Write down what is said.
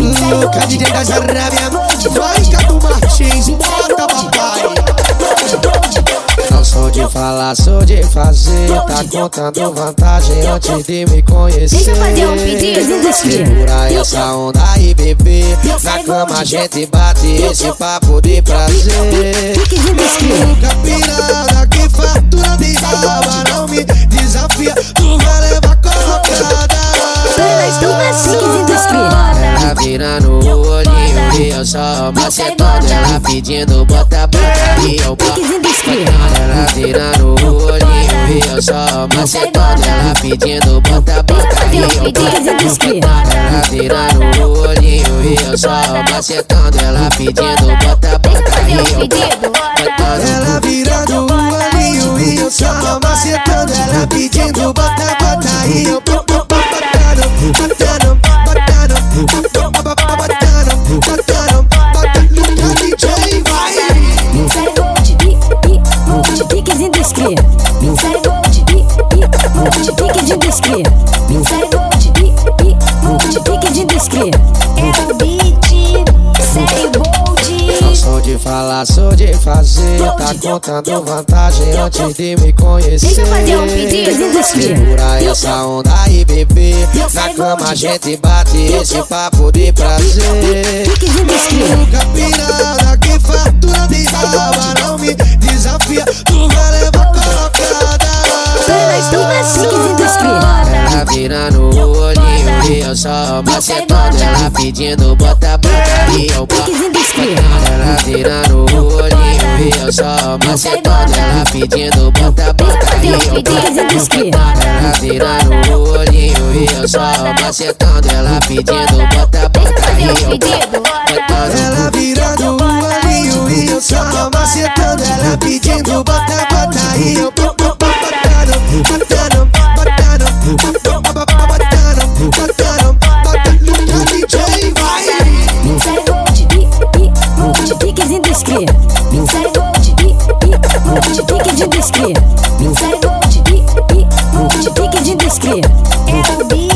Louca de dentro das arábia Vai, Cadu Martins, bota papai Não sou de falar, sou de fazer Tá contando vantagem antes de me conhecer Deixa eu fazer um pedido. Segura essa onda aí, bebê Na cama a gente bate esse papo de prazer Piquezinho do esquilo. Só macetando Ela pedindo bota, bota e eu esquilo. Ela virando o olhinho e eu só macetando Ela pedindo bota, bota e eu esquilo. Ela virando o olhinho e eu só macetando Ela pedindo bota, bota e eu boto Ela virando o olhinho e eu só macetando Ela pedindo bota, bota e eu bo- esquilo. Sai gold, pi, gold, piquezinho do esquilo. É o beat, sai gold. Não sou de falar, sou de fazer Tá contando vantagem antes de me conhecer Deixa eu fazer um pedido. Segura essa onda aí, bebê Na cama a gente bate esse papo de prazer Piquezinho do esquilo. Louca pirada que fatura de raba só macetando Ela pedindo bota, bota e eu esquilo. Ela virando o olhinho e eu só macetando Ela pedindo bota, bota e eu esquilo. Ela virando o olhinho e eu só macetando Ela pedindo bota, de descrê. Sai gold e e gold, pique de descrê. É o